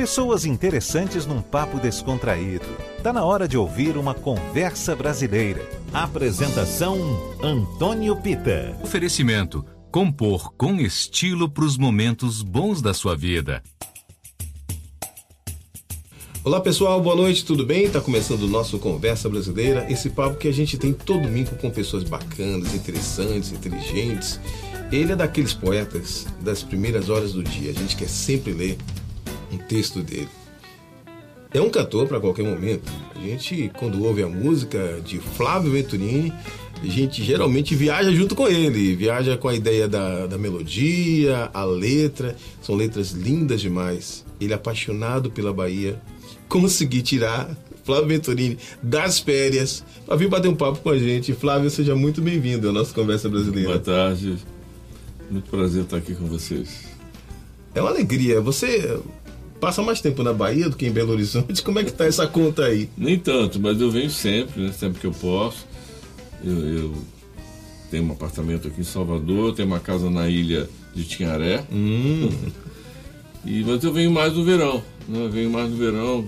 Pessoas interessantes num papo descontraído. Tá na hora de ouvir uma conversa brasileira. Apresentação Antônio Pita. Oferecimento: compor com estilo para os momentos bons da sua vida. Olá pessoal, boa noite, tudo bem? Tá começando o nosso Conversa Brasileira, esse papo que a gente tem todo domingo com pessoas bacanas, interessantes, inteligentes. Ele é daqueles poetas das primeiras horas do dia, a gente quer sempre ler um texto dele. É um cantor para qualquer momento. A gente, quando ouve a música de Flávio Venturini, a gente geralmente viaja junto com ele, viaja com a ideia da, da melodia, a letra, são letras lindas demais. Ele é apaixonado pela Bahia, consegui tirar Flávio Venturini das férias para vir bater um papo com a gente. Flávio, seja muito bem-vindo à nossa conversa brasileira. Boa tarde, muito prazer estar aqui com vocês. É uma alegria. Você passa mais tempo na Bahia do que em Belo Horizonte. Como é que tá essa conta aí? Nem tanto, mas eu venho sempre, né? sempre que eu posso. Eu, eu tenho um apartamento aqui em Salvador, tenho uma casa na ilha de Tinharé. Hum. E, mas eu venho mais no verão, né? Eu venho mais no verão,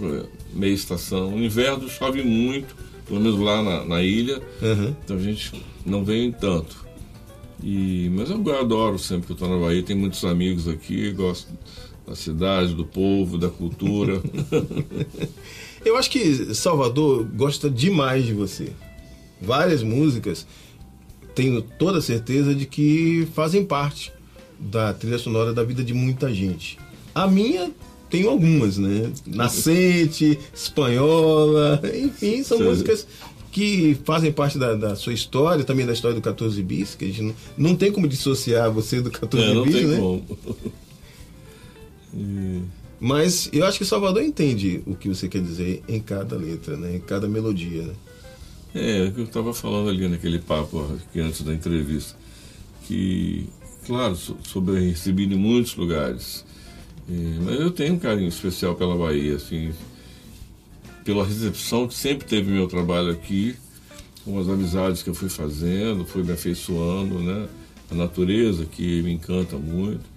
meia estação. No inverno chove muito, pelo menos lá na, na ilha. Uhum. Então a gente não vem tanto. E, mas eu adoro sempre que eu estou na Bahia, tem muitos amigos aqui, gosto da cidade, do povo, da cultura. eu acho que Salvador gosta demais de você. Várias músicas, tenho toda certeza de que fazem parte da trilha sonora da vida de muita gente. A minha tenho algumas, né? Nascente, Espanhola, enfim, são Sim. músicas que fazem parte da, da, sua história, também da história do 14 bis, que a gente não, não tem como dissociar você do 14 é, bis, né? Como. Mas eu acho que Salvador entende o que você quer dizer em cada letra, né? em cada melodia. Né? É, é o que eu estava falando ali naquele papo aqui antes da entrevista. Que, claro, sou bem recebido em muitos lugares. mas eu tenho um carinho especial pela Bahia, assim, pela recepção que sempre teve meu trabalho aqui, com as amizades que eu fui fazendo, fui me afeiçoando, né? A natureza que me encanta muito.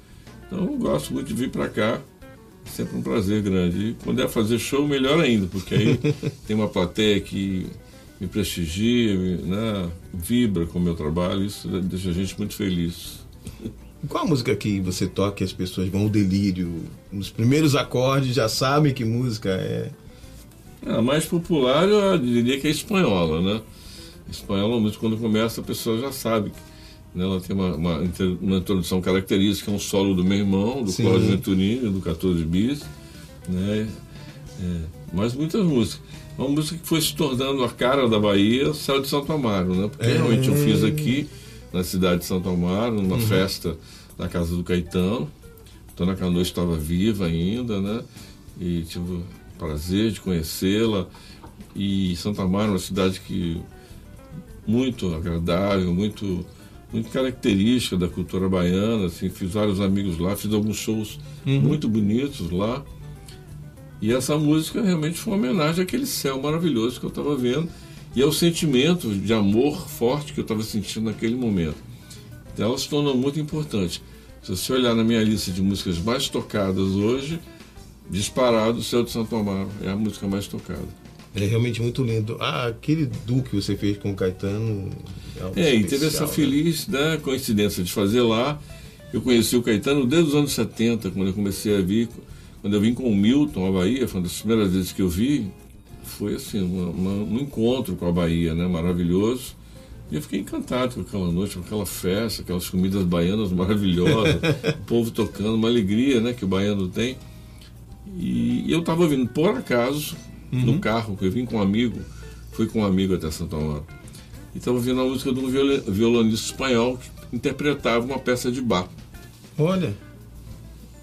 Então eu gosto muito de vir para cá. Sempre um prazer grande. E quando é fazer show, melhor ainda, porque aí tem uma plateia que me prestigia, né, vibra com o meu trabalho. Isso deixa a gente muito feliz. Qual a música que você toca e as pessoas vão ao delírio? Nos primeiros acordes já sabem que música é? A mais popular eu diria que é a espanhola, né? Espanhola, música quando começa a pessoa já sabe né? Ela tem uma, uma, uma, introdução característica, um solo do meu irmão, do Cláudio Venturini, do 14 Bis, né? É, mas muitas músicas. Uma música que foi se tornando a cara da Bahia, Céu de Santo Amaro, né? Porque é. realmente eu fiz aqui, na cidade de Santo Amaro, numa uhum. festa na casa do Caetano. Dona Canoa estava viva ainda, né? E tive o prazer de conhecê-la. E Santo Amaro é uma cidade que muito agradável, muito muito característica da cultura baiana, assim, fiz vários amigos lá, fiz alguns shows uhum. muito bonitos lá. E essa música realmente foi uma homenagem àquele céu maravilhoso que eu estava vendo e ao sentimento de amor forte que eu estava sentindo naquele momento. Então ela se tornou muito importante. Se você olhar na minha lista de músicas mais tocadas hoje, disparado, o Céu de Santo Amaro é a música mais tocada. É realmente muito lindo. Ah, aquele duo que você fez com o Caetano. É, é e teve essa né? feliz né, coincidência de fazer lá. Eu conheci o Caetano desde os anos 70, quando eu comecei a vir. Quando eu vim com o Milton à Bahia, foi uma das primeiras vezes que eu vi. Foi assim, uma, uma, um encontro com a Bahia, né? Maravilhoso. E eu fiquei encantado com aquela noite, com aquela festa, aquelas comidas baianas maravilhosas, o povo tocando, uma alegria né, que o baiano tem. E, e eu estava vindo, por acaso, uhum. no carro, que eu vim com um amigo, fui com um amigo até Santa Maria. E estava ouvindo a música de um violonista espanhol que interpretava uma peça de bar. Olha.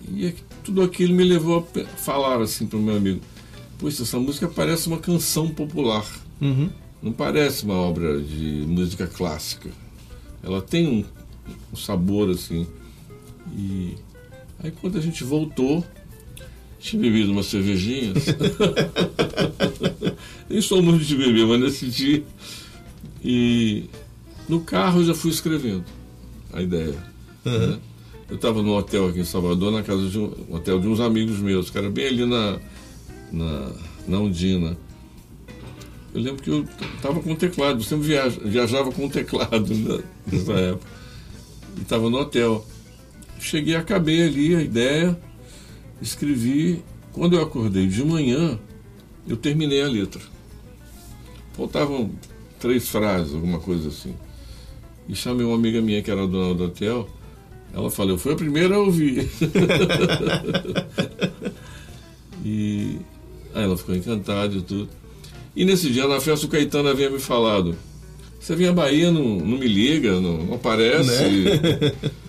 E tudo aquilo me levou a falar assim para o meu amigo: Poxa, essa música parece uma canção popular. Uhum. Não parece uma obra de música clássica. Ela tem um, um sabor assim. E aí quando a gente voltou, tinha bebido umas cervejinhas. Nem sou muito de beber, mas nesse dia. E no carro eu já fui escrevendo a ideia. Uhum. Né? Eu estava num hotel aqui em Salvador, na casa de um, um hotel de uns amigos meus, que era bem ali na, na, na Undina. Eu lembro que eu estava com um teclado, eu sempre viaja, viajava com um teclado né, nessa época. E estava no hotel. Cheguei, acabei ali a ideia, escrevi. Quando eu acordei de manhã, eu terminei a letra. Faltavam três frases, alguma coisa assim. E chamei uma amiga minha que era dona do hotel. Ela falou, eu fui a primeira a ouvir. e aí ela ficou encantada e tudo. E nesse dia, na festa, o Caetano havia me falado: Você vem à Bahia, não, não me liga, não, não aparece. Né?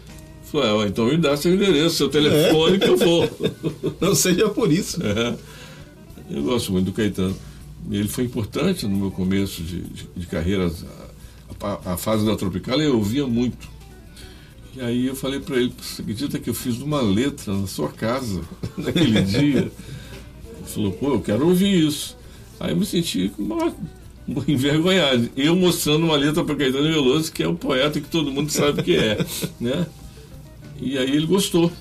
Ah, então me dá seu endereço, seu telefone, é. que eu vou. Não seja por isso. É. Eu gosto muito do Caetano. Ele foi importante no meu começo de, de, de carreira. A, a, fase da Tropical eu ouvia muito. E aí eu falei para ele: Você acredita que eu fiz uma letra na sua casa naquele dia? Ele falou: Pô, eu quero ouvir isso. Aí eu me senti uma, envergonhado. Eu mostrando uma letra para Caetano Veloso, que é o poeta que todo mundo sabe que é. né? E aí ele gostou.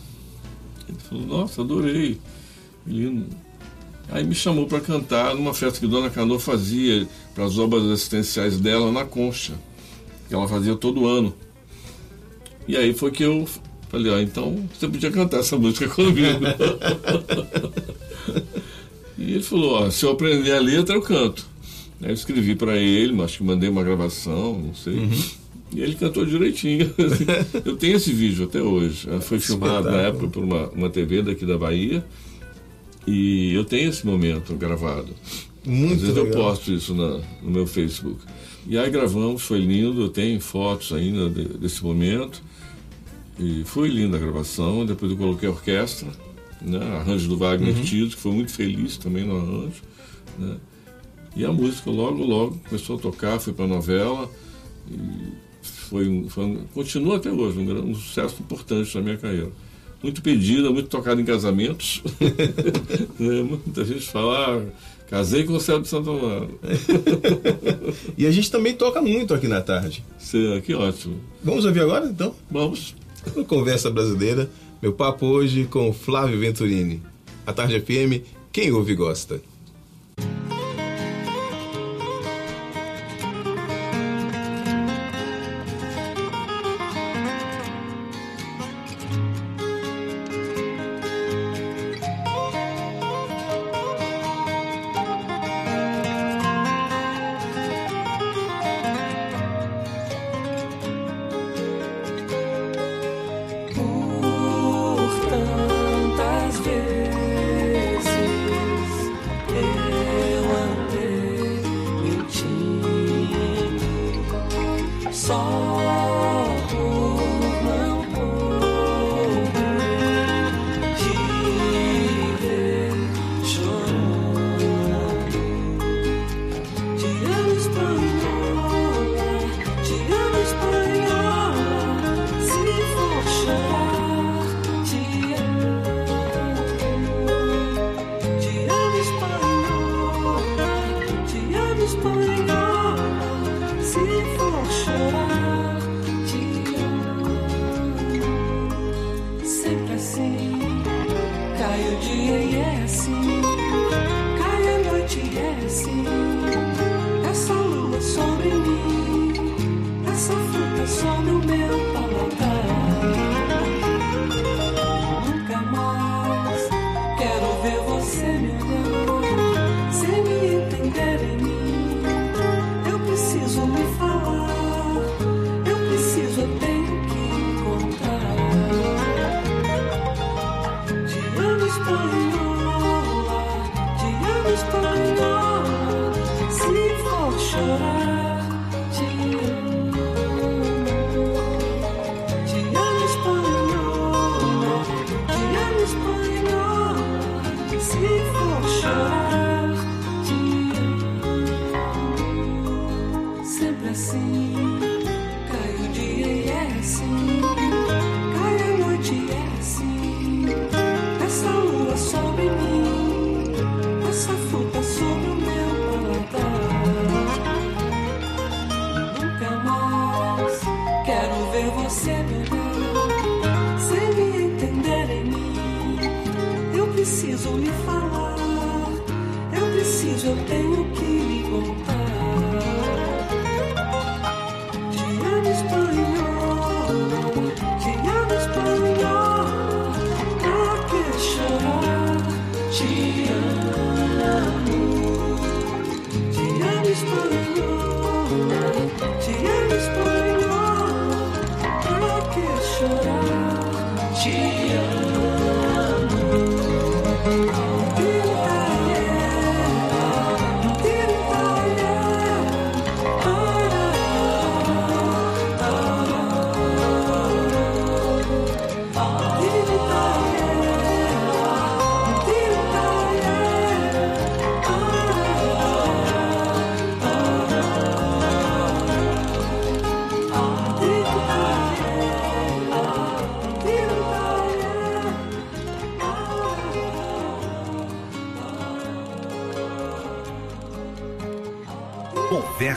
Ele falou, nossa, adorei. Ele... Aí me chamou para cantar numa festa que Dona Cano fazia para as obras assistenciais dela na Concha, que ela fazia todo ano. E aí foi que eu falei, ó, então você podia cantar essa música comigo. E ele falou: ó, se eu aprender a letra, eu canto. Aí eu escrevi para ele, acho que mandei uma gravação, não sei. Uhum. E ele cantou direitinho. eu tenho esse vídeo até hoje. Foi filmado na época por uma, uma TV daqui da Bahia. E eu tenho esse momento gravado. Muito Às vezes legal. eu posto isso na, no meu Facebook. E aí gravamos, foi lindo, eu tenho fotos ainda de, desse momento. E foi linda a gravação. Depois eu coloquei a orquestra né? arranjo do Wagner uhum. Tito, que foi muito feliz também no arranjo. Né? E a música logo, logo começou a tocar, foi para a novela. E foi, foi um, continua até hoje, um, um, sucesso importante na minha carreira. Muito pedida, muito tocada em casamentos. né? Muita gente fala, ah, casei com o céu de Santo Amaro. e a gente também toca muito aqui na tarde. Sim, que ótimo. Vamos ouvir agora, então? Vamos. Conversa Brasileira meu papo hoje com Flávio Venturini. A Tarde FM, quem ouve gosta.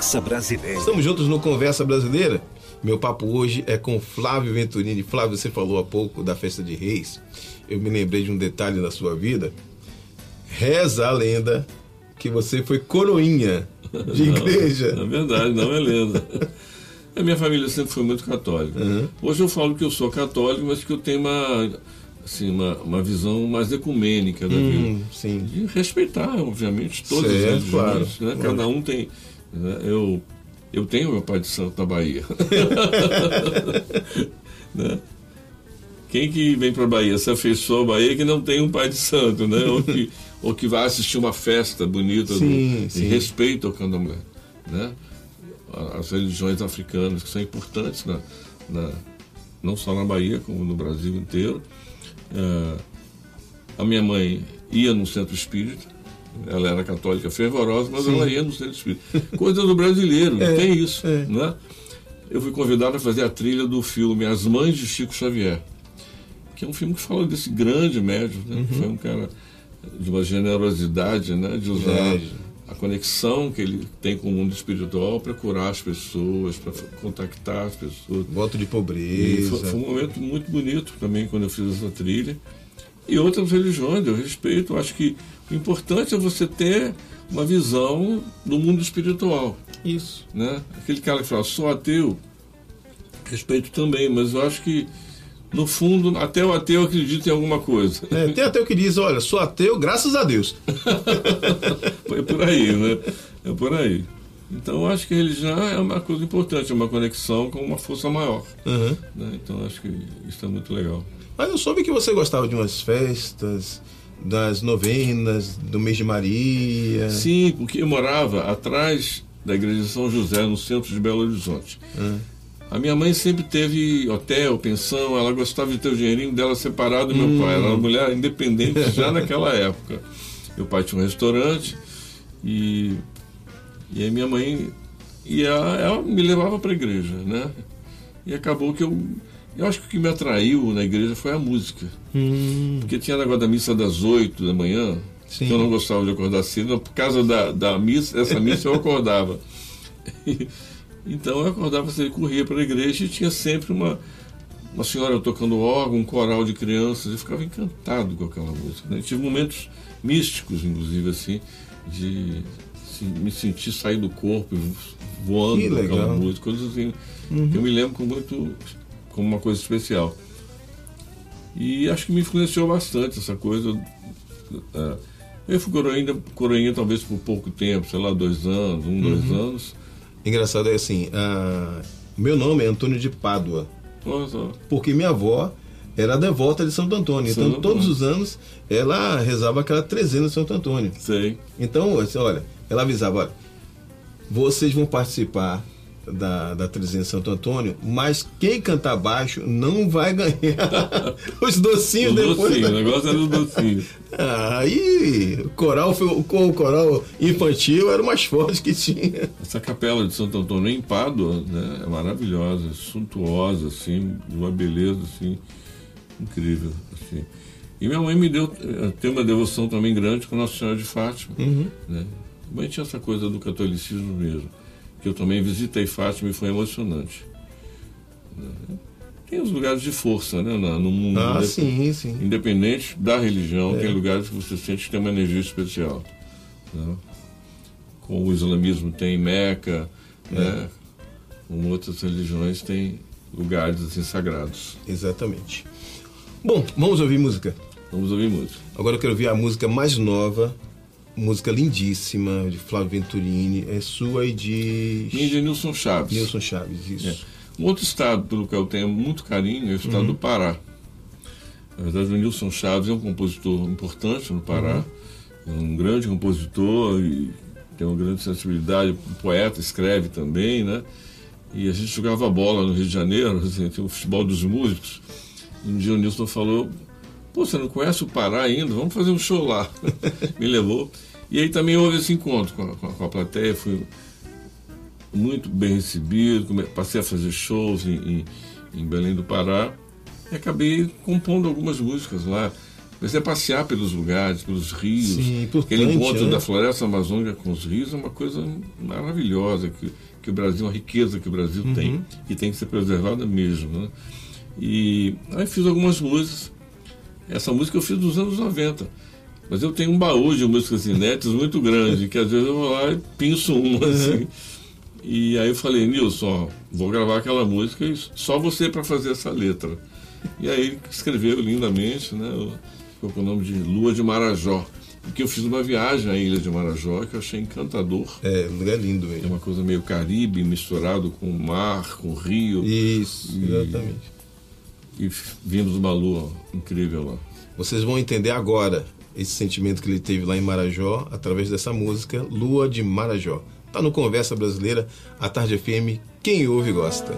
Conversa Brasileira. Estamos juntos no Conversa Brasileira. Meu papo hoje é com Flávio Venturini. Flávio, você falou há pouco da festa de Reis. Eu me lembrei de um detalhe na sua vida. Reza a lenda que você foi coroinha de igreja. Não, é verdade, não é lenda. A minha família sempre foi muito católica. Uhum. Hoje eu falo que eu sou católico, mas que eu tenho uma, assim, uma, uma visão mais ecumênica da vida. Hum, sim. De respeitar, obviamente, todas Certo, as religiões. claro. né? Cada um tem. Né? Eu, eu tenho meu pai de santo na Bahia. Né? Quem que vem para a Bahia se afeiçoa a Bahia que não tem um pai de santo, né? ou, que, ou que vai assistir uma festa bonita do- Sim, em sim. respeito ao candomblé. Né? As religiões africanas que são importantes na, na- não só na Bahia, como no Brasil inteiro. Ah, a minha mãe ia no centro espírita, ela era católica fervorosa, mas ela ia no centro espírita. Coisa do brasileiro, É, tem isso. é. Né? Eu fui convidado a fazer a trilha do filme As Mães de Chico Xavier, que é um filme que fala desse grande médium, né? Uhum. foi um cara de uma generosidade, né? de usar É. a conexão que ele tem com o mundo espiritual para curar as pessoas, para contactar as pessoas. Voto de pobreza. foi, foi um momento muito bonito também quando eu fiz essa trilha. E outras religiões, eu respeito. Eu acho que o importante é você ter uma visão do mundo espiritual. Isso. Né? Aquele cara que fala, sou ateu, respeito também, mas eu acho que, no fundo, até o ateu acredita em alguma coisa. É, tem ateu que diz, olha, sou ateu, graças a Deus. É por aí, né? É por aí. Então eu acho que a religião é uma coisa importante, é uma conexão com uma força maior. Uhum. Né? Então eu acho que isso é muito legal. Mas eu soube que você gostava de umas festas, das novenas, do mês de Maria. Sim, porque eu morava atrás da igreja de São José, no centro de Belo Horizonte. Hum. A minha mãe sempre teve hotel, pensão, ela gostava de ter o dinheirinho dela separado do meu pai. Ela era uma mulher independente já naquela época. Meu pai tinha um restaurante e, e aí minha mãe e ela, ela me levava para a igreja, né? E acabou que eu eu acho que o que me atraiu na igreja foi a música. Hum, Porque tinha negócio da missa das 8 da manhã, Sim. que eu não gostava de acordar cedo, por causa da, da missa, essa missa eu acordava. Então eu acordava cedo, corria para a igreja e tinha sempre uma, uma senhora tocando órgão, um coral de crianças, eu ficava encantado com aquela música. Né? Tive momentos místicos, inclusive, assim, de assim, me sentir sair do corpo e voando com aquela música, coisas assim. que Eu me lembro com muito, como uma coisa especial. E acho que me influenciou bastante essa coisa. é, eu fui coroinha, coroinha talvez por pouco tempo, sei lá, dois anos, um, dois anos. Engraçado é assim, meu nome é Antônio de Pádua, só. porque minha avó era devota de Santo Antônio. Então, Santo todos Antônio. os anos, ela rezava aquela trezena de Santo Antônio. Sei. Então, assim, olha, ela avisava, olha, vocês vão participar da, da de Santo Antônio, mas quem cantar baixo não vai ganhar os docinhos O depois. docinho, o da- negócio era o docinho. Ah, Aí, o coral, foi- o coral infantil era o mais forte que tinha. Essa capela de Santo Antônio em Pádua né, é maravilhosa, suntuosa, assim, de uma beleza assim, incrível. Assim. E minha mãe me deu, eh, tem uma devoção também grande com Nossa Senhora de Fátima. Né? Minha mãe tinha essa coisa do catolicismo mesmo, que eu também visitei Fátima e foi emocionante. né? tem os lugares de força né, no mundo. Ah, né? sim, sim. Independente da religião, É. tem lugares que você sente que tem uma energia especial. né? Como o islamismo tem Meca, É. né? como outras religiões têm lugares assim sagrados. Exatamente. Bom, vamos ouvir música. Vamos ouvir muito. Agora eu quero ouvir a música mais nova, música lindíssima de Flávio Venturini, é sua e de Minha de Nilson Chaves. Nilson Chaves, isso. É. Um outro estado pelo qual eu tenho muito carinho é o estado do Pará. Na verdade, o Nilson Chaves é um compositor importante no Pará, é um grande compositor e tem uma grande sensibilidade, um poeta, escreve também, né? E a gente jogava bola no Rio de Janeiro, assim, tem o futebol dos músicos. E um dia o Nilson falou: Pô, você não conhece o Pará ainda? Vamos fazer um show lá. Me levou. E aí também houve esse encontro com a, com a- plateia, fui muito bem recebido, passei a fazer shows em, em, em Belém do Pará e acabei compondo algumas músicas lá. Comecei a passear pelos lugares, pelos rios. Sim, Aquele encontro né? da floresta amazônica com os rios é uma coisa maravilhosa, que, que o Brasil, uma riqueza que o Brasil Uhum. tem, e tem que ser preservada mesmo. Né? E aí fiz algumas músicas. Essa música eu fiz nos anos 90. Mas eu tenho um baú de músicas inéditas muito grande, que às vezes eu vou lá e pinço uma assim. E aí eu falei, Nilson, ó, vou gravar aquela música e só você para fazer essa letra. E aí ele escreveu lindamente, né? Ficou com o nome de Lua de Marajó. Porque eu fiz uma viagem à ilha de Marajó que eu achei encantador. É, um lugar lindo É mesmo. uma coisa meio caribe, misturado com o mar, com o rio. Isso, exatamente. E f- vimos uma lua incrível lá. Vocês vão entender agora esse sentimento que ele teve lá em Marajó através dessa música Lua de Marajó. Tá no Conversa Brasileira, a Tarde FM, quem ouve gosta.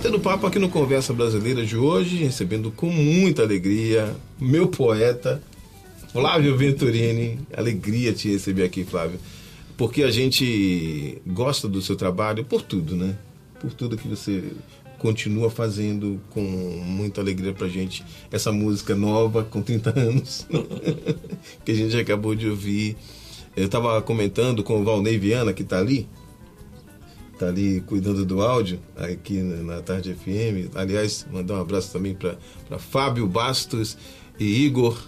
Batendo papo aqui no Conversa Brasileira de hoje, recebendo com muita alegria meu poeta, Flávio Venturini. Alegria te receber aqui, Flávio. Porque a gente gosta do seu trabalho por tudo, né? Por tudo que você continua fazendo com muita alegria pra gente. Essa música nova, com 30 anos, que a gente acabou de ouvir. Eu estava comentando com o Valnei Viana, que está ali, tá ali cuidando do áudio aqui na na Tarde FM. Aliás, mandar um abraço também para Fábio Bastos e Igor,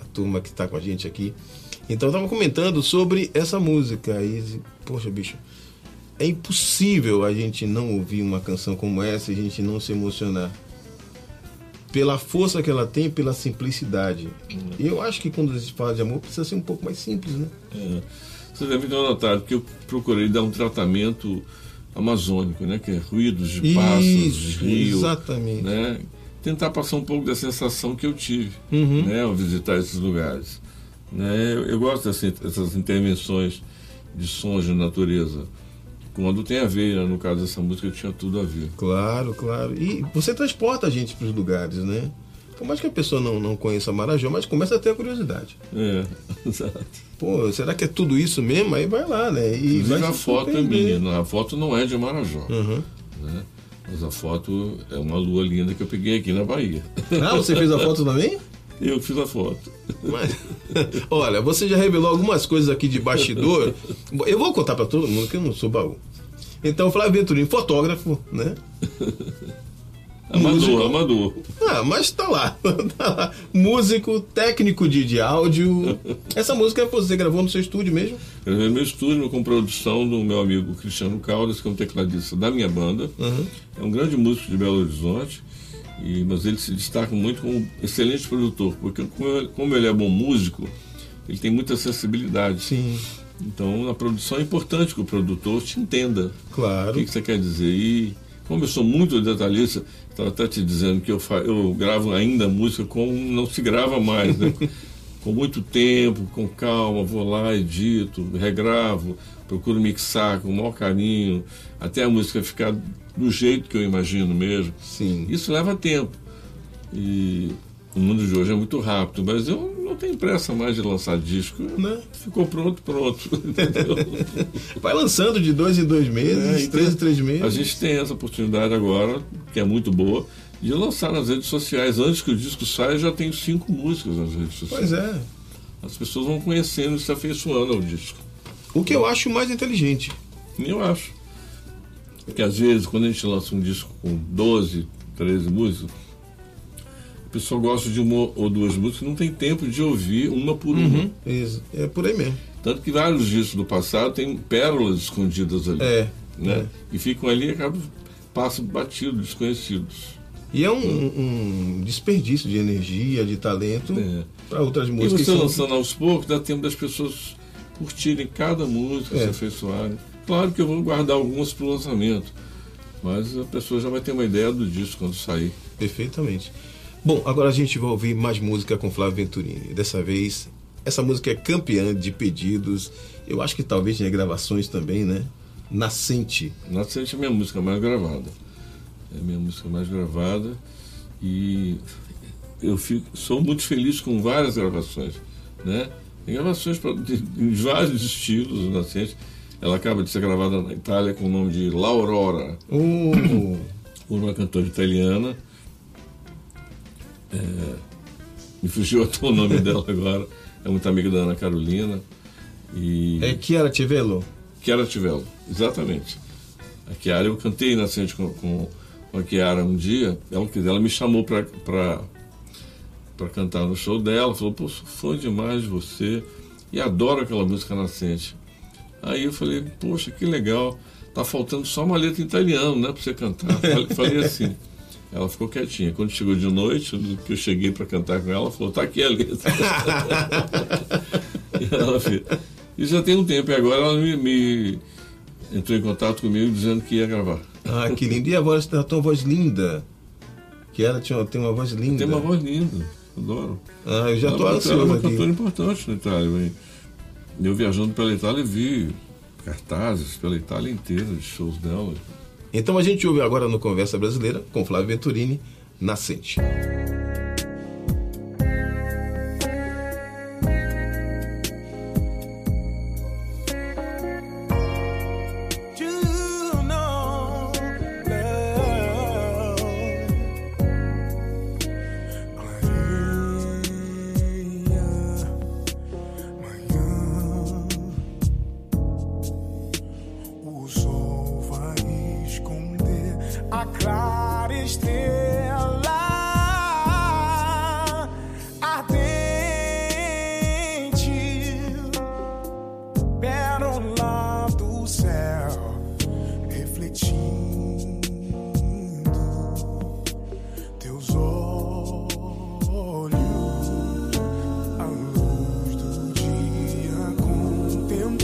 a turma que está com a gente aqui. Então, estava comentando sobre essa música. E, poxa, bicho, é impossível a gente não ouvir uma canção como essa e a gente não se emocionar. Pela força que ela tem, pela simplicidade. E eu acho que quando a gente fala de amor, precisa ser um pouco mais simples, né? É. Você deve ter notado que eu procurei dar um tratamento amazônico, né? Que é ruídos de pássaros, de rio. exatamente. Né? Tentar passar um pouco da sensação que eu tive Uhum. né? ao visitar esses lugares. Né? Eu, eu gosto dessas, dessas intervenções de sons de natureza. Quando tem a ver, no caso dessa música, tinha tudo a ver. Claro, claro. E você transporta a gente para os lugares, né? Por mais que a pessoa não, não conheça Marajó, mas começa a ter a curiosidade. É, exato. Pô, será que é tudo isso mesmo? Aí vai lá, né? E Inclusive a foto é minha, a foto não é de Marajó. Uhum. Né? Mas a foto é uma lua linda que eu peguei aqui na Bahia. Ah, você fez a foto também? Eu fiz a foto. Mas, olha, você já revelou algumas coisas aqui de bastidor. Eu vou contar para todo mundo que eu não sou baú. Então, Flávio Venturini, fotógrafo, né? Amador, amador. Ah, mas tá lá. tá lá. Músico, técnico de, de áudio. Essa música você gravou no seu estúdio mesmo? Eu gravei no meu estúdio com produção do meu amigo Cristiano Caldas, que é um tecladista da minha banda. Uhum. É um grande músico de Belo Horizonte, e, mas ele se destaca muito como um excelente produtor, porque como ele, é bom músico, ele tem muita sensibilidade. Sim, Então, na produção é importante que o produtor te entenda o claro. que, que você quer dizer. E como eu sou muito detalhista, estava até te dizendo que eu, eu gravo ainda música como não se grava mais, né? com muito tempo, com calma, vou lá, edito, regravo, procuro mixar com o maior carinho, até a música ficar do jeito que eu imagino mesmo. Sim. Isso leva tempo. E o mundo de hoje é muito rápido, mas eu não tenho pressa mais de lançar disco. Né? Ficou pronto, pronto. Vai lançando de dois em dois meses, É, então, três em três meses. A gente tem essa oportunidade agora, que é muito boa, de lançar nas redes sociais. Antes que o disco saia, eu já tenho cinco músicas nas redes sociais. Pois é. As pessoas vão conhecendo e se afeiçoando ao disco. O que eu acho mais inteligente. Eu acho. Porque às vezes, quando a gente lança um disco com 12, 13 músicas, pessoa gosta de uma ou duas músicas e não tem tempo de ouvir uma por uma. Isso. É por aí mesmo. Tanto que vários discos do passado têm pérolas escondidas ali. É. Né? E ficam ali e acabam, passam batidos, desconhecidos. E é um, um desperdício de energia, de talento É. para outras E músicas. você que são- lançando aos poucos, dá tempo das pessoas curtirem cada música, É. se afeiçoarem. Claro que eu vou guardar algumas para o lançamento, mas a pessoa já vai ter uma ideia do disco quando sair. Perfeitamente. Bom, agora a gente vai ouvir mais música com Flávio Venturini. Dessa vez, essa música é campeã de pedidos. Eu acho que talvez tenha gravações também, né? Nascente. Nascente é minha música mais gravada. É a minha música mais gravada e eu fico, sou muito feliz com várias gravações. Né? Tem gravações pra, de, em vários estilos, o Nascente. Ela acaba de ser gravada na Itália com o nome de L'Aurora. Por uma cantora italiana. É, me fugiu até o nome dela agora. É muito amiga da Ana Carolina. E é Chiara Tivelo? Chiara Tivello, exatamente. A Chiara eu cantei nascente com, com, com com a Kiara um dia, ela, ela me chamou para para cantar no show dela, falou, pô, sou fã demais de você e adoro aquela música nascente. Aí eu falei, poxa, que legal, tá faltando só uma letra em italiano, né, para você cantar. Falei, falei assim. Ela ficou quietinha. Quando chegou de noite, que eu cheguei para cantar com ela, ela falou, tá aqui a letra. e ela fez. Isso já tem um tempo, e agora ela me, me entrou em contato comigo dizendo que ia gravar. Ah, que lindo. E a voz, a tua voz linda. Que ela tinha, tem uma voz linda. Tem uma voz linda, adoro. Ah, eu já Ela tô ansioso ela é uma aqui. cantora importante na Itália. Eu viajando pela Itália vi cartazes pela Itália inteira de shows dela. Então a gente ouve agora no Conversa Brasileira com Flávio Venturini, Nascente.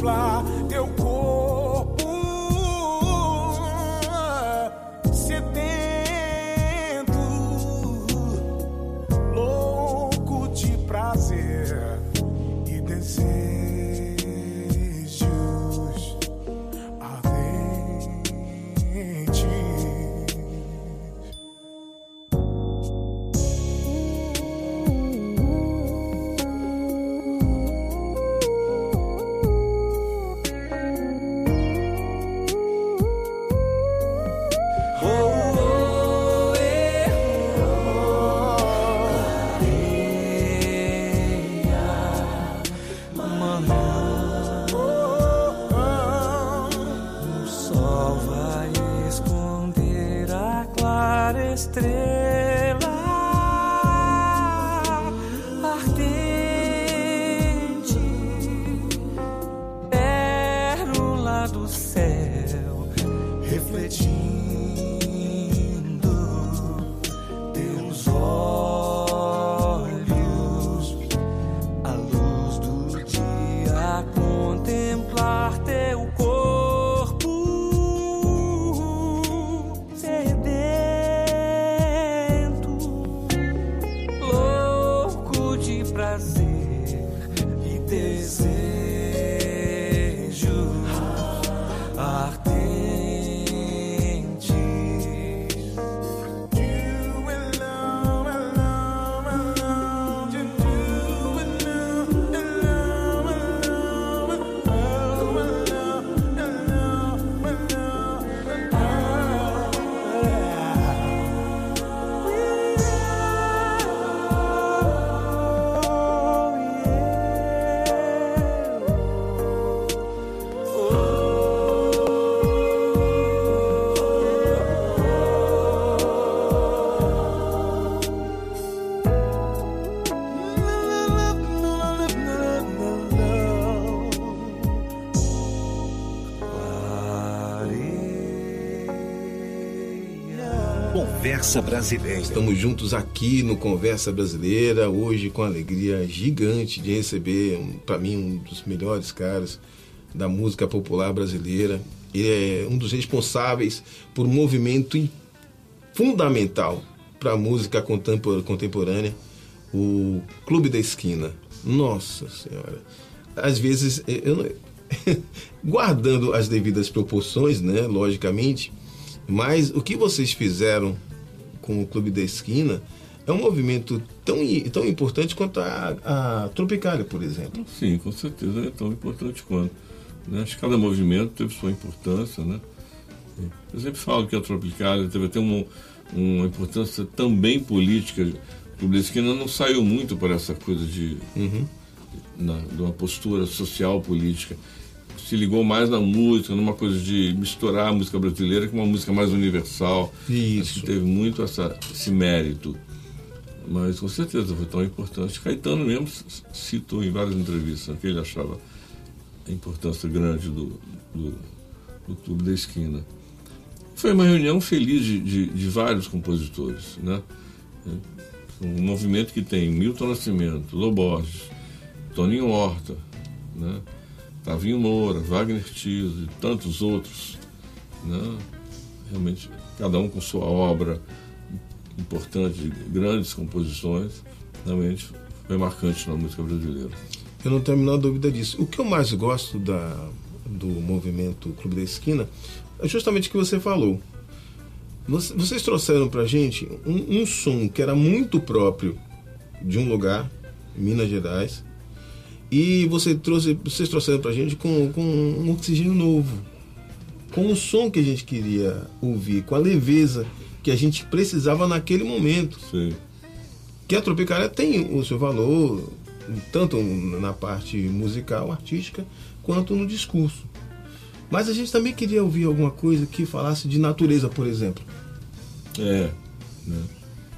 Contemplar teu Conversa Brasileira. Estamos juntos aqui no Conversa Brasileira, hoje com a alegria gigante de receber, para mim, um dos melhores caras da música popular brasileira. Ele é um dos responsáveis por um movimento fundamental para a música contempor- contemporânea, o Clube da Esquina. Nossa Senhora. Às vezes, eu não- guardando as devidas proporções, né, logicamente, mas o que vocês fizeram com o Clube da Esquina é um movimento tão, tão importante quanto a, a Tropicália, por exemplo. Sim, com certeza é tão importante quanto. né? Acho que cada movimento teve sua importância, né? Eu sempre falo que a Tropicália teve até uma, uma importância também política. O Clube da Esquina não saiu muito para essa coisa de, na, de uma postura social política. Se ligou mais na música, numa coisa de misturar a música brasileira com uma música mais universal. Acho Isso. que teve muito essa, esse mérito. Mas com certeza foi tão importante. Caetano mesmo citou em várias entrevistas que ele achava a importância grande do, do, do Clube da Esquina. Foi uma reunião feliz de, de, de vários compositores, né? Um movimento que tem Milton Nascimento, Loborges, Toninho Horta, né? Tavinho Moura, Wagner Tiso e tantos outros, né? Realmente, cada um com sua obra importante, grandes composições, realmente foi marcante na música brasileira. Eu não tenho a menor dúvida disso. O que eu mais gosto da, do movimento Clube da Esquina é justamente o que você falou. Você- Vocês trouxeram pra gente um, um som que era muito próprio de um lugar, Minas Gerais, e você trouxe, vocês trouxeram pra gente com, com um oxigênio novo, com o som que a gente queria ouvir, com a leveza que a gente precisava naquele momento Sim. que a Tropicália tem o seu valor, tanto na parte musical, artística, quanto no discurso. Mas a gente também queria ouvir alguma coisa que falasse de natureza, por exemplo. É. Né?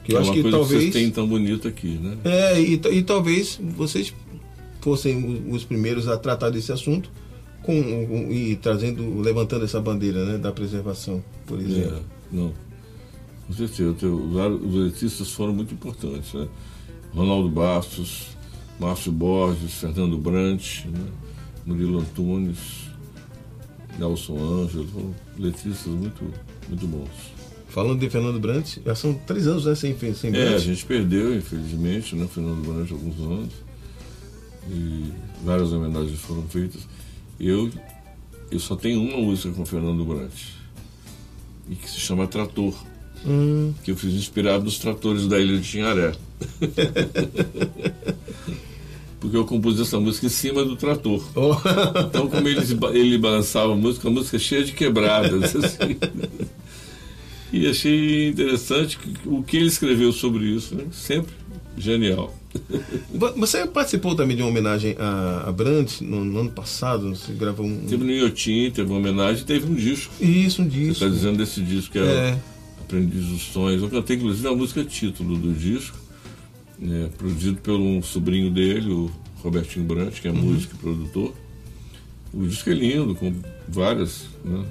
Que eu é acho uma que coisa que talvez. vocês têm tão bonito aqui, né? É, e, e talvez vocês fossem os primeiros a tratar desse assunto com, e trazendo, levantando essa bandeira né, da preservação, por exemplo. É, não. Com certeza. Os eletricistas foram muito importantes, né? Ronaldo Bastos, Márcio Borges, Fernando Brant, né? Murilo Antunes, Nelson Ângelo, foram letristas muito, muito bons. Falando de Fernando Brandt, já são três anos né, sem, sem É, a gente perdeu, infelizmente, né, Fernando Brant alguns anos. E várias homenagens foram feitas. Eu, eu só tenho uma música com Fernando Brant. E que se chama Trator. Hum, Que eu fiz inspirado nos tratores da Ilha de Tinharé. Porque eu compus essa música em cima do trator. ó, Então, como ele, ele balançava a música, a música cheia de quebradas. assim. E achei interessante o que ele escreveu sobre isso. Né? Sempre genial. Você participou também de uma homenagem a, a Brandt no, no ano passado? Você gravou um. Teve no Iotim, teve uma homenagem, teve um disco. Isso, um Você disco. está dizendo desse disco que é, É. Aprendiz dos Sonhos. Eu cantei, inclusive, a música título do disco, né, produzido por um sobrinho dele, o Robertinho Brant, que é músico e produtor. O disco é lindo, com várias né,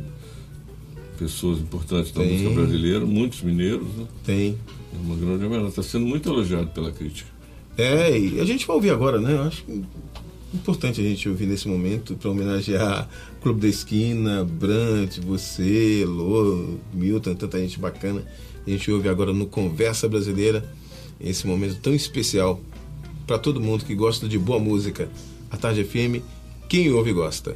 pessoas importantes da Tem. música brasileira, muitos mineiros. Né? Tem. É uma grande homenagem. Está sendo muito elogiado pela crítica. É, e a gente vai ouvir agora, né? Eu acho importante a gente ouvir nesse momento para homenagear Clube da Esquina, Brant, você, Lô, Milton, tanta gente bacana. A gente ouve agora no Conversa Brasileira, esse momento tão especial para todo mundo que gosta de boa música. A Tarde FM, quem ouve gosta.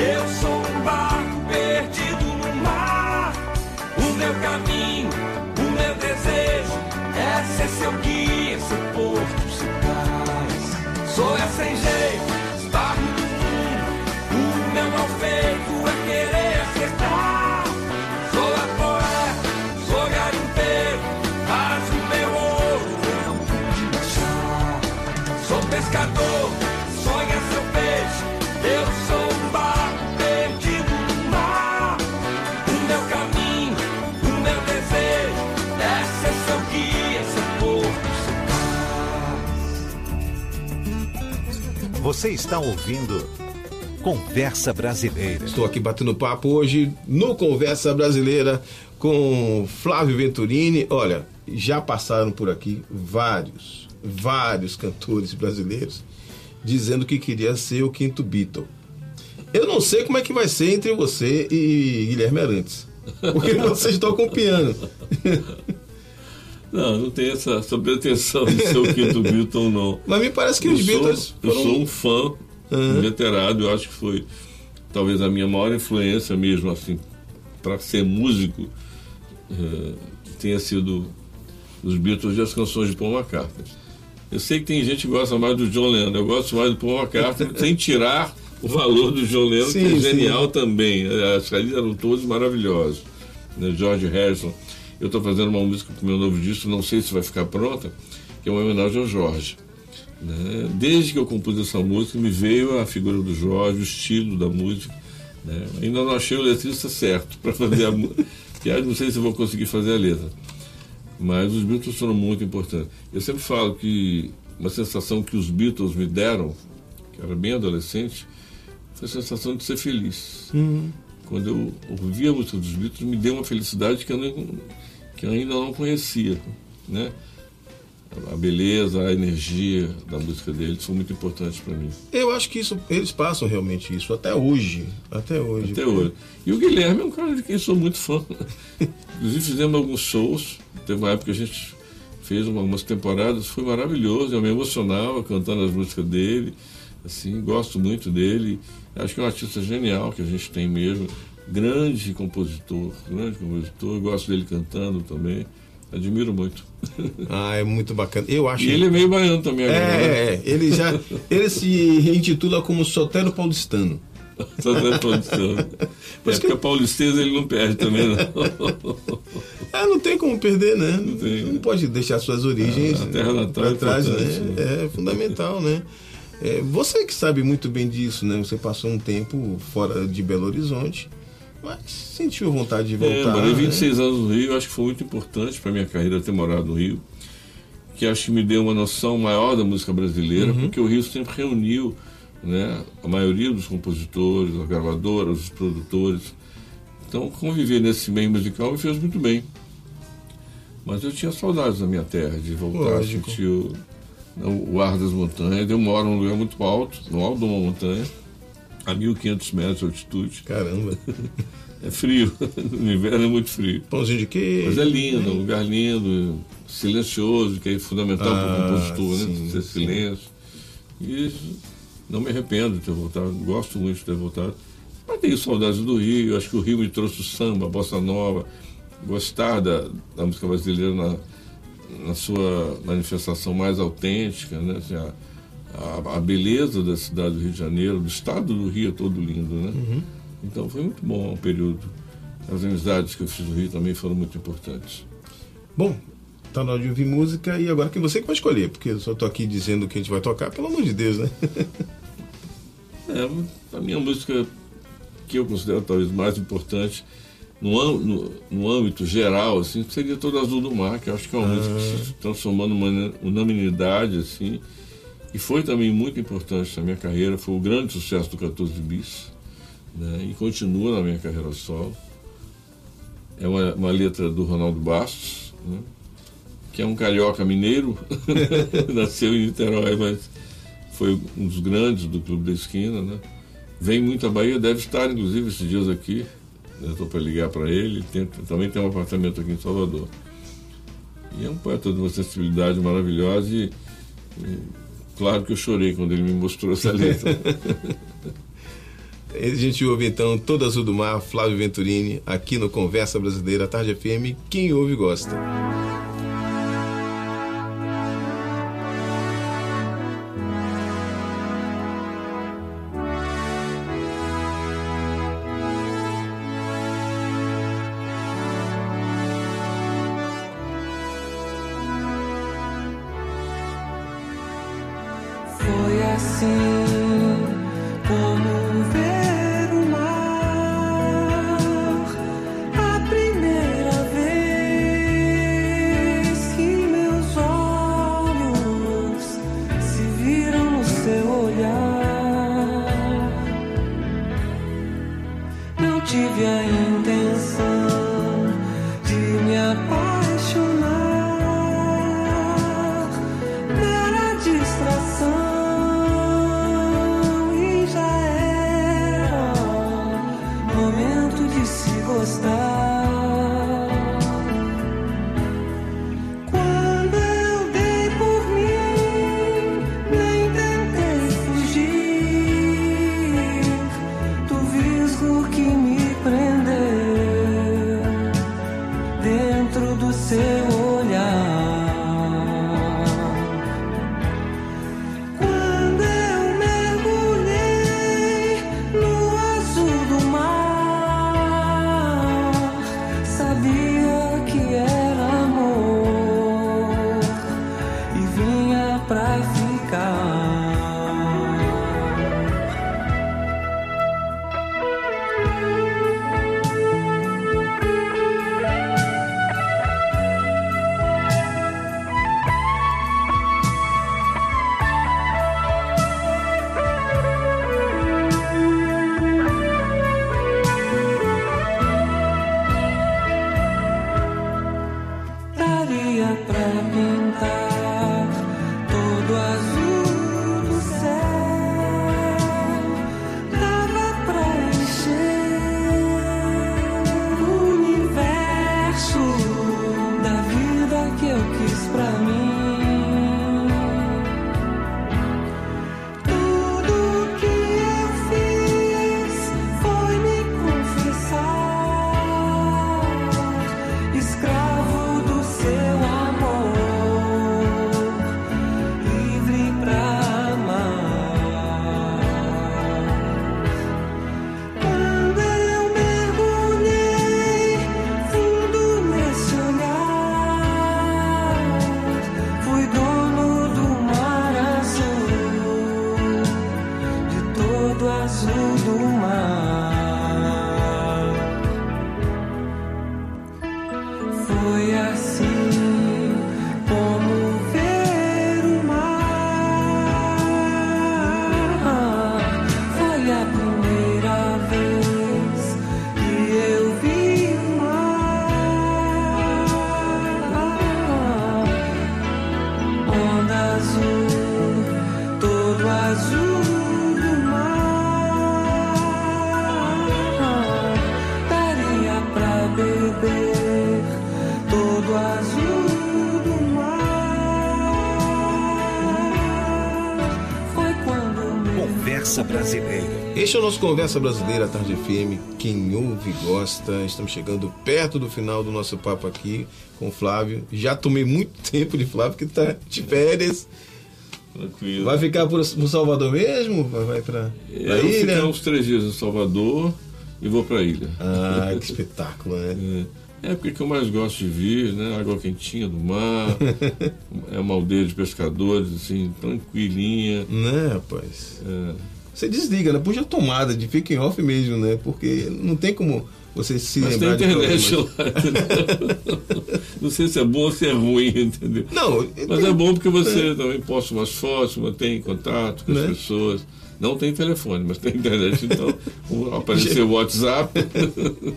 Eu sou um barco perdido no mar. O meu caminho, o meu desejo é seu guia, Você está ouvindo Conversa Brasileira. Estou aqui batendo papo hoje no Conversa Brasileira com Flávio Venturini. Olha, já passaram por aqui vários, vários cantores brasileiros dizendo que queria ser o quinto Beatle. Eu não sei como é que vai ser entre você e Guilherme Arantes. Porque vocês tocam piano. Não, não tem essa, essa pretensão de ser o quinto Beatle, não. Mas me parece que eu os sou, Beatles Eu foram... sou um fã veterado, eu acho que foi talvez a minha maior influência mesmo, assim, para ser músico, eh, tenha sido os Beatles e as canções de Paul McCartney. Eu sei que tem gente que gosta mais do John Lennon, eu gosto mais do Paul McCartney, sem tirar o valor do John Lennon, que Sim, é sim. genial também. As caras eram todos maravilhosos. Né? George Harrison. Eu estou fazendo uma música para o meu novo disco, não sei se vai ficar pronta, que é uma homenagem ao Jorge. né? Desde que eu compus essa música, me veio a figura do Jorge, o estilo da música. né? Ainda não achei o letrista certo para fazer a música. Que aí não sei se vou conseguir fazer a letra. Mas os Beatles foram muito importantes. Eu sempre falo que uma sensação que os Beatles me deram, que era bem adolescente, foi a sensação de ser feliz. Quando eu ouvi a música dos Beatles, me deu uma felicidade que eu, não, que eu ainda não conhecia. Né? A beleza, a energia da música deles foi muito importante para mim. Eu acho que isso, eles passam realmente isso até hoje. Até hoje. Até hoje. E o Guilherme é um cara de quem sou muito fã. Inclusive fizemos alguns shows. Teve uma época que a gente fez uma- umas temporadas, foi maravilhoso. Eu me emocionava cantando as músicas dele. Assim, gosto muito dele. Acho que é um artista genial que a gente tem mesmo. Grande compositor, grande compositor. Gosto dele cantando também. Admiro muito. Ah, é muito bacana. Eu acho. E ele é meio baiano também agora, né? É, é, ele já. Ele se intitula como Sotero Paulistano. Tá produção. Por É que- porque paulisteza ele não perde também, não. Ah, não tem como perder, né? Não, tem. não pode deixar suas origens Ah, a terra natal para é trás, né? importante, É fundamental, né? É, você que sabe muito bem disso, né? Você passou um tempo fora de Belo Horizonte, mas sentiu vontade de É, voltar. morei né? 26 anos no Rio, acho que foi muito importante para minha carreira ter morado no Rio, que acho que me deu uma noção maior da música brasileira, Uhum. porque o Rio sempre reuniu né, a maioria dos compositores, as gravadoras, os produtores. Então, conviver nesse meio musical me fez muito bem. Mas eu tinha saudades da minha terra, de voltar Lógico. a sentir o, ar das montanhas. Eu moro num lugar muito alto, no alto de uma montanha, a 1.500 metros de altitude. Caramba. É frio, no inverno é muito frio. Pãozinho de queijo. Mas é lindo, é um lugar lindo, silencioso, que é fundamental para Ah, o compositor, né? Ter silêncio. E não me arrependo de ter voltado, gosto muito de ter voltado. Mas tenho saudades do Rio, acho que o Rio me trouxe o samba, a bossa nova, gostar da, da música brasileira na, na sua manifestação mais autêntica, né? Assim, a, a, a beleza da cidade do Rio de Janeiro, do estado do Rio é todo lindo, né? Uhum. Então foi muito bom o período. As amizades que eu fiz no Rio também foram muito importantes. Bom, tá na hora de ouvir música e agora que você que vai escolher, porque eu só tô aqui dizendo que a gente vai tocar, pelo amor de Deus, né? É, a minha música que eu considero talvez mais importante no, no, no âmbito geral, assim, seria Todo Azul do Mar, que eu acho que é uma música que se transformou numa unanimidade, assim, que foi também muito importante na minha carreira, foi o grande sucesso do 14 bis, né? e continua na minha carreira solo. É uma, uma letra do Ronaldo Bastos, né? que é um carioca mineiro, nasceu em Niterói, mas foi um dos grandes do Clube da Esquina. Né? Vem muito à Bahia, deve estar inclusive esses dias aqui. Estou para ligar para ele, tem- também tem um apartamento aqui em Salvador. E é um poeta de uma sensibilidade maravilhosa e, e claro que eu chorei quando ele me mostrou essa letra. A gente ouve então Todo Azul do Mar, Flávio Venturini, aqui no Conversa Brasileira, Tarde FM. Quem ouve gosta. Este é o nosso Conversa Brasileira, Tarde FM. Quem ouve gosta. Estamos chegando perto do final do nosso papo aqui com o Flávio. Já tomei muito tempo de Flávio, que está de férias. Tranquilo. Vai ficar por, por Salvador mesmo? Vai, vai para eu a vou ilha? ficar uns três dias em Salvador e vou para a ilha. Ah, que espetáculo, né? É, é porque que eu mais gosto de vir, né? Água quentinha do mar, é uma aldeia de pescadores, assim, tranquilinha. Né, rapaz? É, Você desliga, né? Puxa a tomada de fica em off mesmo, né? Porque não tem como você se Mas tem lembrar de internet lá. Não sei se é bom ou se é ruim, entendeu? Não, Mas é bom porque você também posta umas fotos, mantém contato com Né? as pessoas. Não tem telefone, mas tem internet, então apareceu o WhatsApp.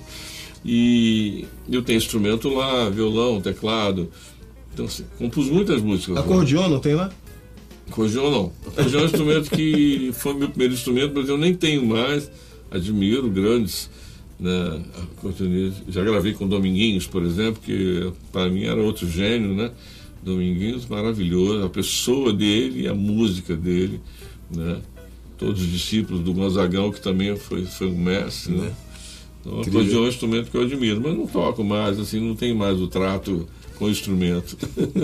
e eu tenho instrumento lá, violão, teclado. Então, assim, compus muitas músicas. lá. Acordeon não tem lá? Acordeon não. Acordeon é um instrumento que foi meu primeiro instrumento, mas eu nem tenho mais. Admiro grandes né. Já gravei com Dominguinhos, por exemplo, que para mim era outro gênio, né? Dominguinhos, maravilhoso. A pessoa dele e a música dele, né? Todos os discípulos do Gonzagão, que também foi, foi um mestre, né? Então, Incrível. acordeon é um instrumento que eu admiro, mas não toco mais, assim, não tem mais o trato com o instrumento.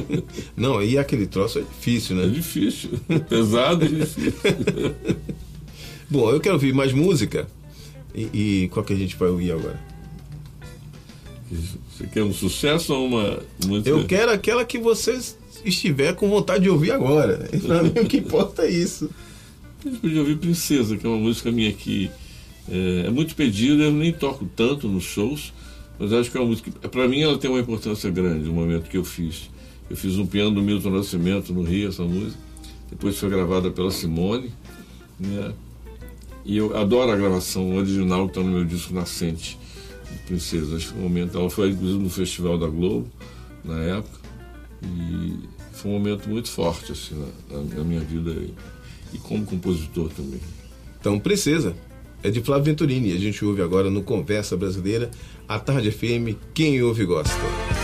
Não, e aquele troço é difícil, É né? difícil, pesado e difícil. Bom, eu quero ouvir mais música. E, e qual que a gente vai ouvir agora? Você quer um sucesso ou uma? Eu quero aquela que você estiver com vontade de ouvir agora. Pra mim, o que importa é isso. A gente podia ouvir Princesa, que é uma música minha que é, é muito pedida, eu nem toco tanto nos shows, mas acho que é uma música. Para mim, ela tem uma importância grande, o momento que eu fiz. Eu fiz um piano do Milton Nascimento no Rio, essa música. Depois foi gravada pela Simone. Né? E eu adoro a gravação original que está no meu disco Nascente, Princesa. Acho que o momento. Ela foi inclusive no Festival da Globo, na época. E foi um momento muito forte assim, na, na- minha vida e como compositor também. Então, Princesa, é de Flávio Venturini. A gente ouve agora no Conversa Brasileira, a Tarde FM, quem ouve gosta.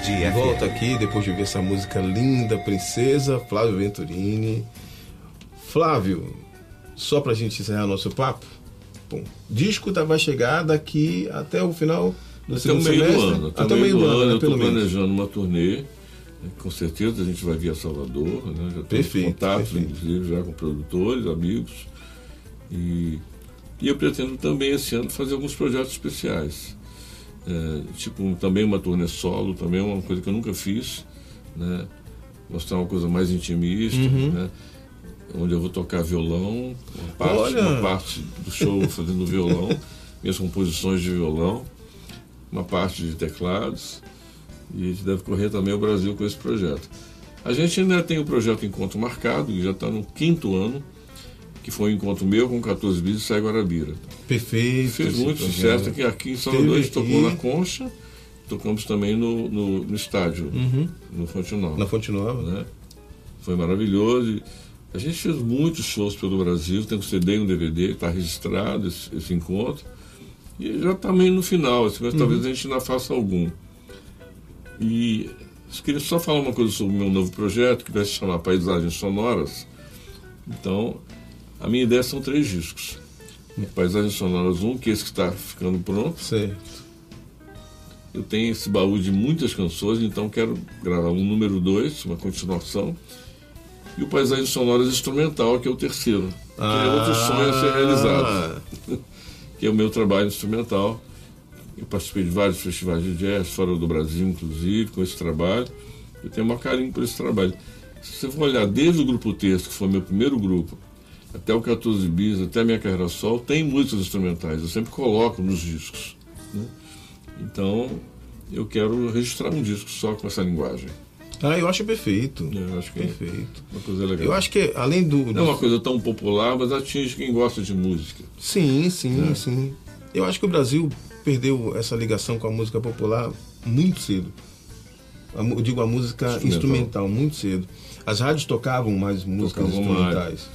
Tarde FM. Volta aqui depois de ver essa música linda, Princesa, Flávio Venturini. Flávio, só pra gente encerrar nosso papo, bom, disco tá- vai chegar daqui até o final do Até segundo meio do semestre? ano. Até, o meio do ano, né, eu estou pelo menos. planejando uma turnê. Com certeza a gente vai via Salvador, né? já tenho Perfeito, contatos, perfeito. inclusive, já com produtores, amigos. E, e eu pretendo também esse ano fazer alguns projetos especiais. É, tipo, também uma turnê solo, também é uma coisa que eu nunca fiz, né? Mostrar uma coisa mais intimista, Uhum. né? Onde eu vou tocar violão, uma parte, uma parte do show fazendo violão, minhas composições de violão, uma parte de teclados, e a gente deve correr também o Brasil com esse projeto. A gente ainda tem o projeto Encontro Marcado, que já está no quinto ano, que foi um encontro meu com 14 bis e Sai Guarabira. Perfeito. Fez muito sucesso aqui, aqui em Salvador, a gente tocou na Concha, tocamos também no, no, no estádio, Uhum. no Fonte Nova. Na Fonte Nova. né? Foi maravilhoso. A gente fez muitos shows pelo Brasil, tem um CD e um DVD, está registrado esse, esse encontro. E já está meio no final, assim, mas talvez a gente ainda faça algum. E eu queria só falar uma coisa sobre o meu novo projeto, que vai se chamar Paisagens Sonoras. Então, a minha ideia são três discos. Paisagens Sonoras 1, que é esse que está ficando pronto. Certo. Eu tenho esse baú de muitas canções, então quero gravar um número 2, uma continuação. E o Paisagens Sonoras Instrumental, que é o terceiro. Que é outro sonho a ser realizado. Ah, Que é o meu trabalho instrumental. Eu participei de vários festivais de jazz, fora do Brasil, inclusive, com esse trabalho. Eu tenho um carinho por esse trabalho. Se você for olhar desde o Grupo Texto, que foi meu primeiro grupo, até o 14 Bis, até a minha carreira sol, tem músicas instrumentais. Eu sempre coloco nos discos. né? Então, eu quero registrar um disco só com essa linguagem. Ah, eu acho perfeito. Eu acho que é Perfeito. uma coisa legal. Eu acho que além do. Não é uma coisa tão popular, mas atinge quem gosta de música. Sim, sim, É. sim. Eu acho que o Brasil perdeu essa ligação com a música popular muito cedo. Eu digo a música Instrumental. instrumental, muito cedo. As rádios tocavam mais músicas Tocavam instrumentais.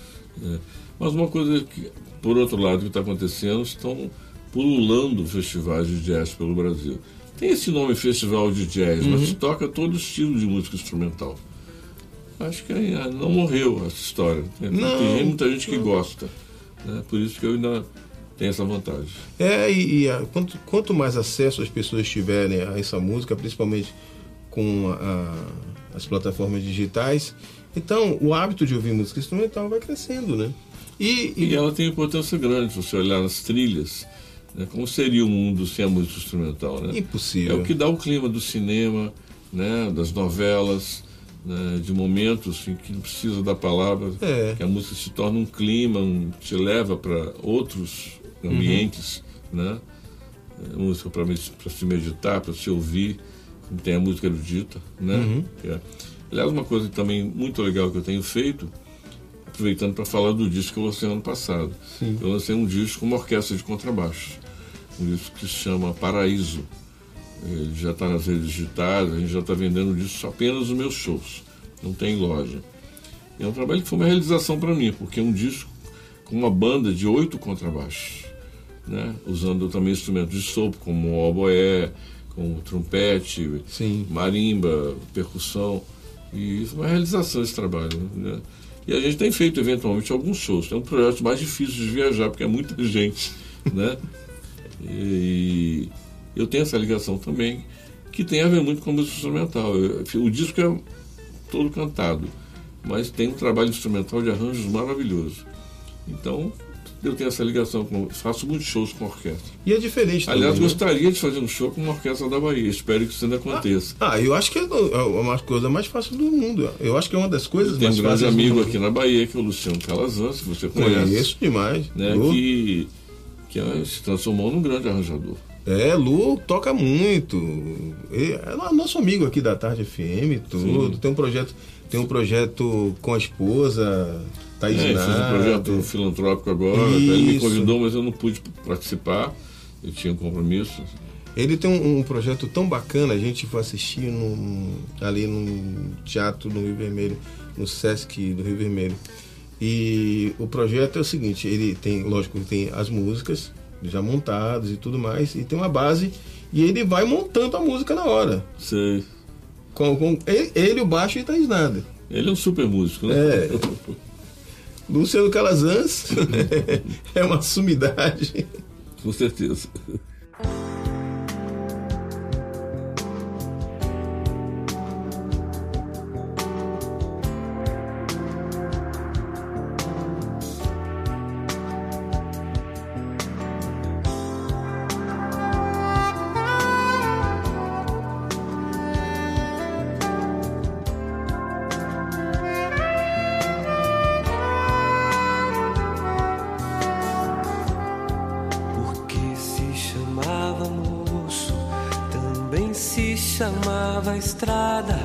É. Mas uma coisa que, por outro lado, que está acontecendo, estão pululando festivais de jazz pelo Brasil. Tem esse nome Festival de Jazz, mas toca todo estilo de música instrumental. Acho que ainda não morreu essa história. Tem, Não. tem muita gente que gosta. né? Por isso que eu ainda tenho essa vantagem. É, e, e, a- quanto, quanto mais acesso as pessoas tiverem a essa música, principalmente com a- a- as plataformas digitais, então o hábito de ouvir música instrumental vai crescendo, né? E, e- E ela tem importância grande, se você olhar nas trilhas. Né? Como seria o mundo sem a música instrumental? Né? É impossível. o que dá o clima do cinema, né, das novelas, né, de momentos em que não precisa da palavra, É. que a música se torna um clima, um, te leva para outros ambientes, né? É, música para se meditar, para se ouvir, tem a música erudita, né? Que é- Aliás, uma coisa também muito legal que eu tenho feito, aproveitando para falar do disco que eu lancei ano passado. Eu lancei um disco com uma orquestra de contrabaixo, um disco que se chama Paraíso. Ele já está nas redes digitais, a gente já está vendendo o disco apenas nos meus shows, não tem loja. E é um trabalho que foi uma realização para mim, porque é um disco com uma banda de oito contrabaixos, né? usando também instrumentos de sopro, como o oboé, como o trompete, Sim. marimba, percussão. E isso é uma realização esse trabalho. Né? E a gente tem feito eventualmente alguns shows. É um projeto mais difícil de viajar, porque é muita gente. Né? E eu tenho essa ligação também, que tem a ver muito com a música instrumental. O disco é todo cantado, mas tem um trabalho instrumental de arranjos maravilhoso. Então, eu tenho essa ligação, com, faço muitos shows com orquestra. E é diferente Aliás, também, né? gostaria de fazer um show com uma orquestra da Bahia. Espero que isso ainda aconteça. Ah, eu acho que é é uma coisa mais fácil do mundo. Eu acho que é uma das coisas Tem mais um grande fáceis amigo aqui na Bahia, que é o Luciano Calazans, que você conhece. Conheço demais. Né, Lu. que que é- se transformou num grande arranjador. É, Lu toca muito. É nosso amigo aqui da Tarde FM, tudo. Tem um projeto, tem um projeto com a esposa, Thaís É, fiz um Nado. projeto filantrópico agora. Ele me convidou, mas eu não pude participar. Eu tinha um compromisso. Ele tem um, um projeto tão bacana, a gente foi assistir num- ali no teatro no Rio Vermelho, no Sesc do Rio Vermelho. E o projeto é o seguinte, ele tem, lógico, ele tem as músicas já montadas e tudo mais, e tem uma base, e ele vai montando a música na hora. Sei. Com, com ele, ele, o baixo e Thaís Nada. Ele é um super músico, né? É. Luciano Calazans é uma sumidade. Com certeza. Chamava estrada,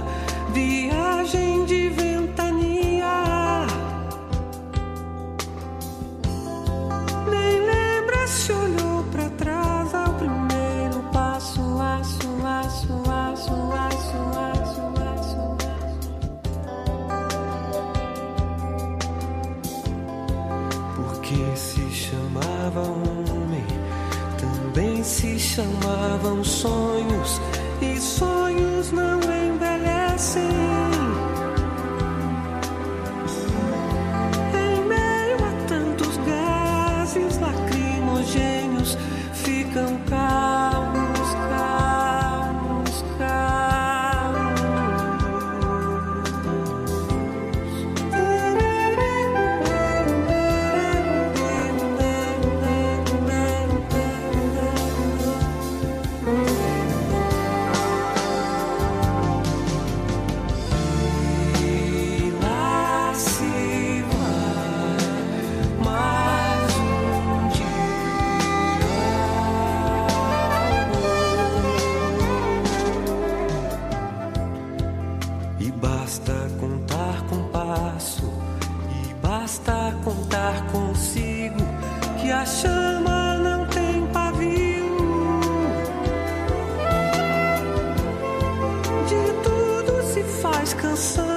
faz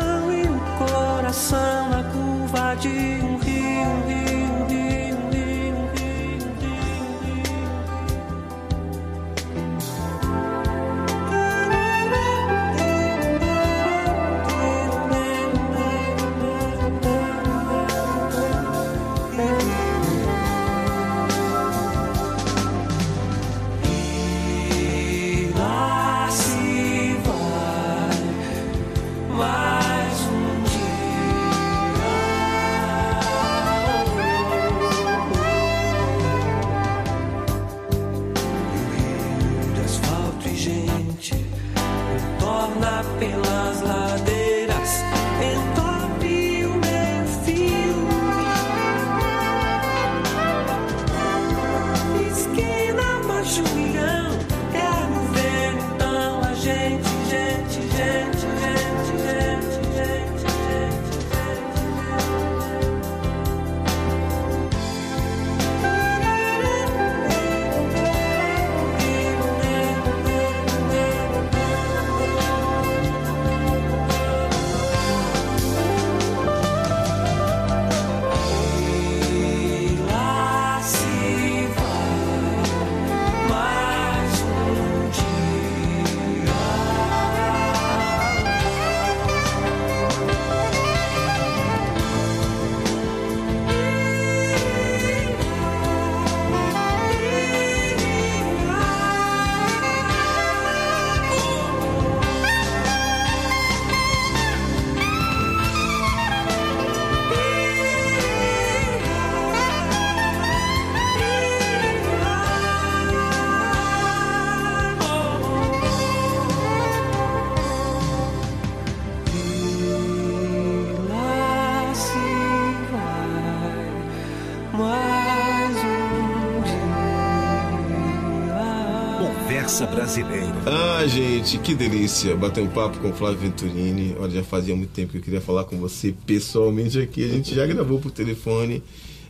Conversa Brasileira. Ah, gente, que delícia bater um papo com o Flávio Venturini. Olha, já fazia muito tempo que eu queria falar com você pessoalmente aqui. A gente já gravou por telefone,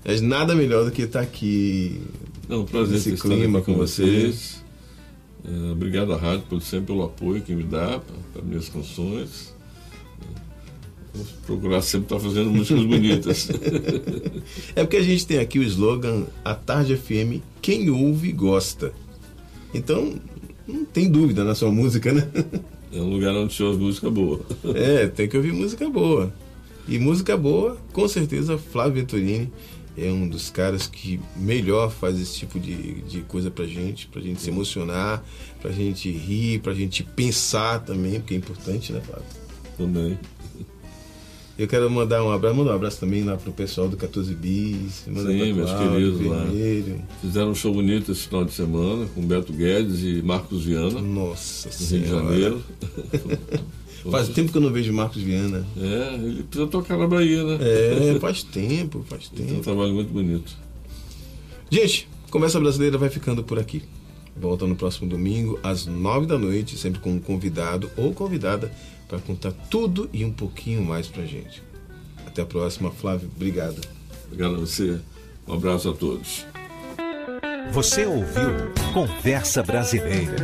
mas nada melhor do que estar aqui É um prazer nesse estar clima aqui com vocês. É, obrigado à rádio por, sempre pelo apoio que me dá para minhas canções. É, Vou procurar sempre estar fazendo músicas bonitas. É porque a gente tem aqui o slogan A Tarde FM, quem ouve gosta. Então, não tem dúvida na sua música, né? É um lugar onde se ouve música boa. É, tem que ouvir música boa. E música boa, com certeza, Flávio Venturini é um dos caras que melhor faz esse tipo de, de coisa pra gente, pra gente se emocionar, pra gente rir, pra gente pensar também, porque é importante, né, Flávio? Também. Eu quero mandar um abraço, mandar um abraço também lá pro pessoal do 14 Bis, Sim, pra meus Cláudio, queridos lá. Fizeram um show bonito esse final de semana com Beto Guedes e Marcos Viana, Nossa no Rio de. Janeiro. Faz tempo que eu não vejo Marcos Viana. É, ele precisa tocar na Bahia, né? É, faz tempo, faz Tem um tempo. trabalho muito bonito. Gente, Conversa Brasileira vai ficando por aqui. Volta no próximo domingo, às nove da noite, sempre com um convidado ou convidada para contar tudo e um pouquinho mais pra gente. Até a próxima, Flávio. Obrigado. Obrigado a você. Um abraço a todos. Você ouviu Conversa Brasileira.